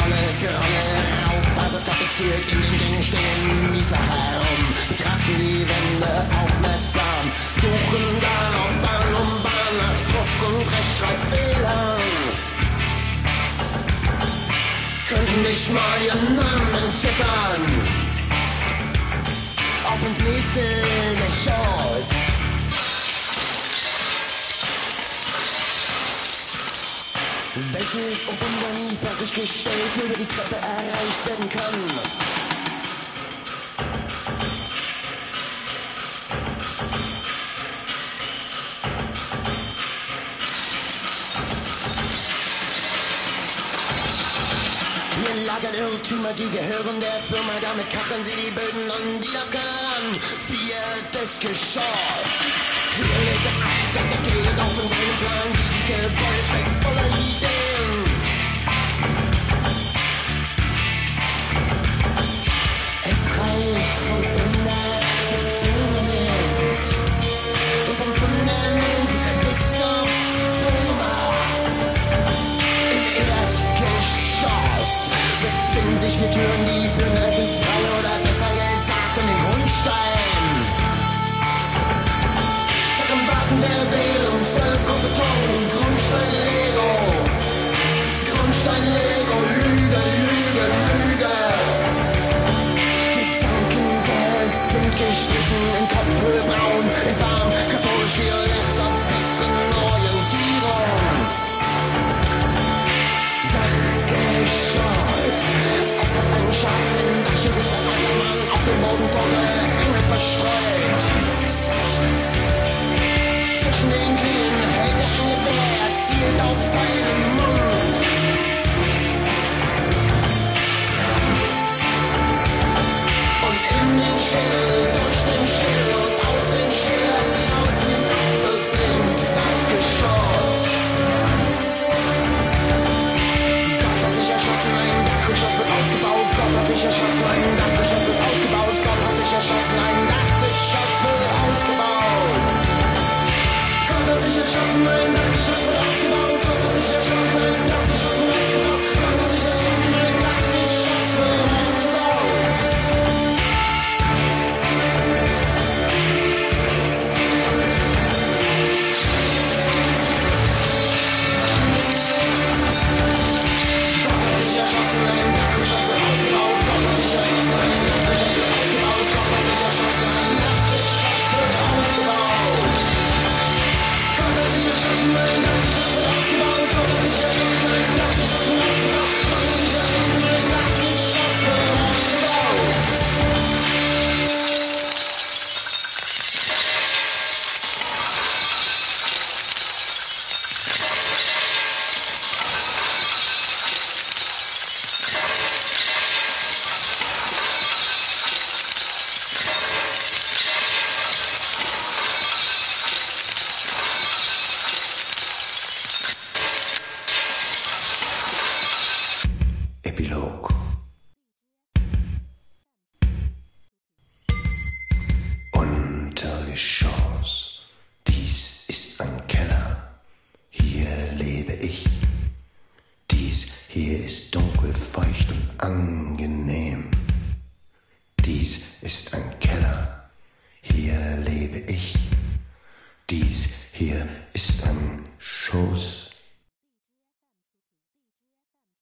Rolle für Rolle rauf, also tapeziert in den Gängen stehen Mieter herum. Betrachten die Wände aufmerksam, suchen dann auf Bahn um Bahn nach Druck und Rechtschreibfehlern nicht mal ihren Namen ziffern. Auf ins nächste Geschoss. Welches Open unserem fertiggestellt über die Treppe erreicht werden kann. ein Irrtümer, die gehören der Firma, damit kappeln sie die Böden an, die darf keiner ran. Viertes Geschoss. Violette Acht, der Deckel auf in seinem Plan, dieses Gebäude schmeckt to turn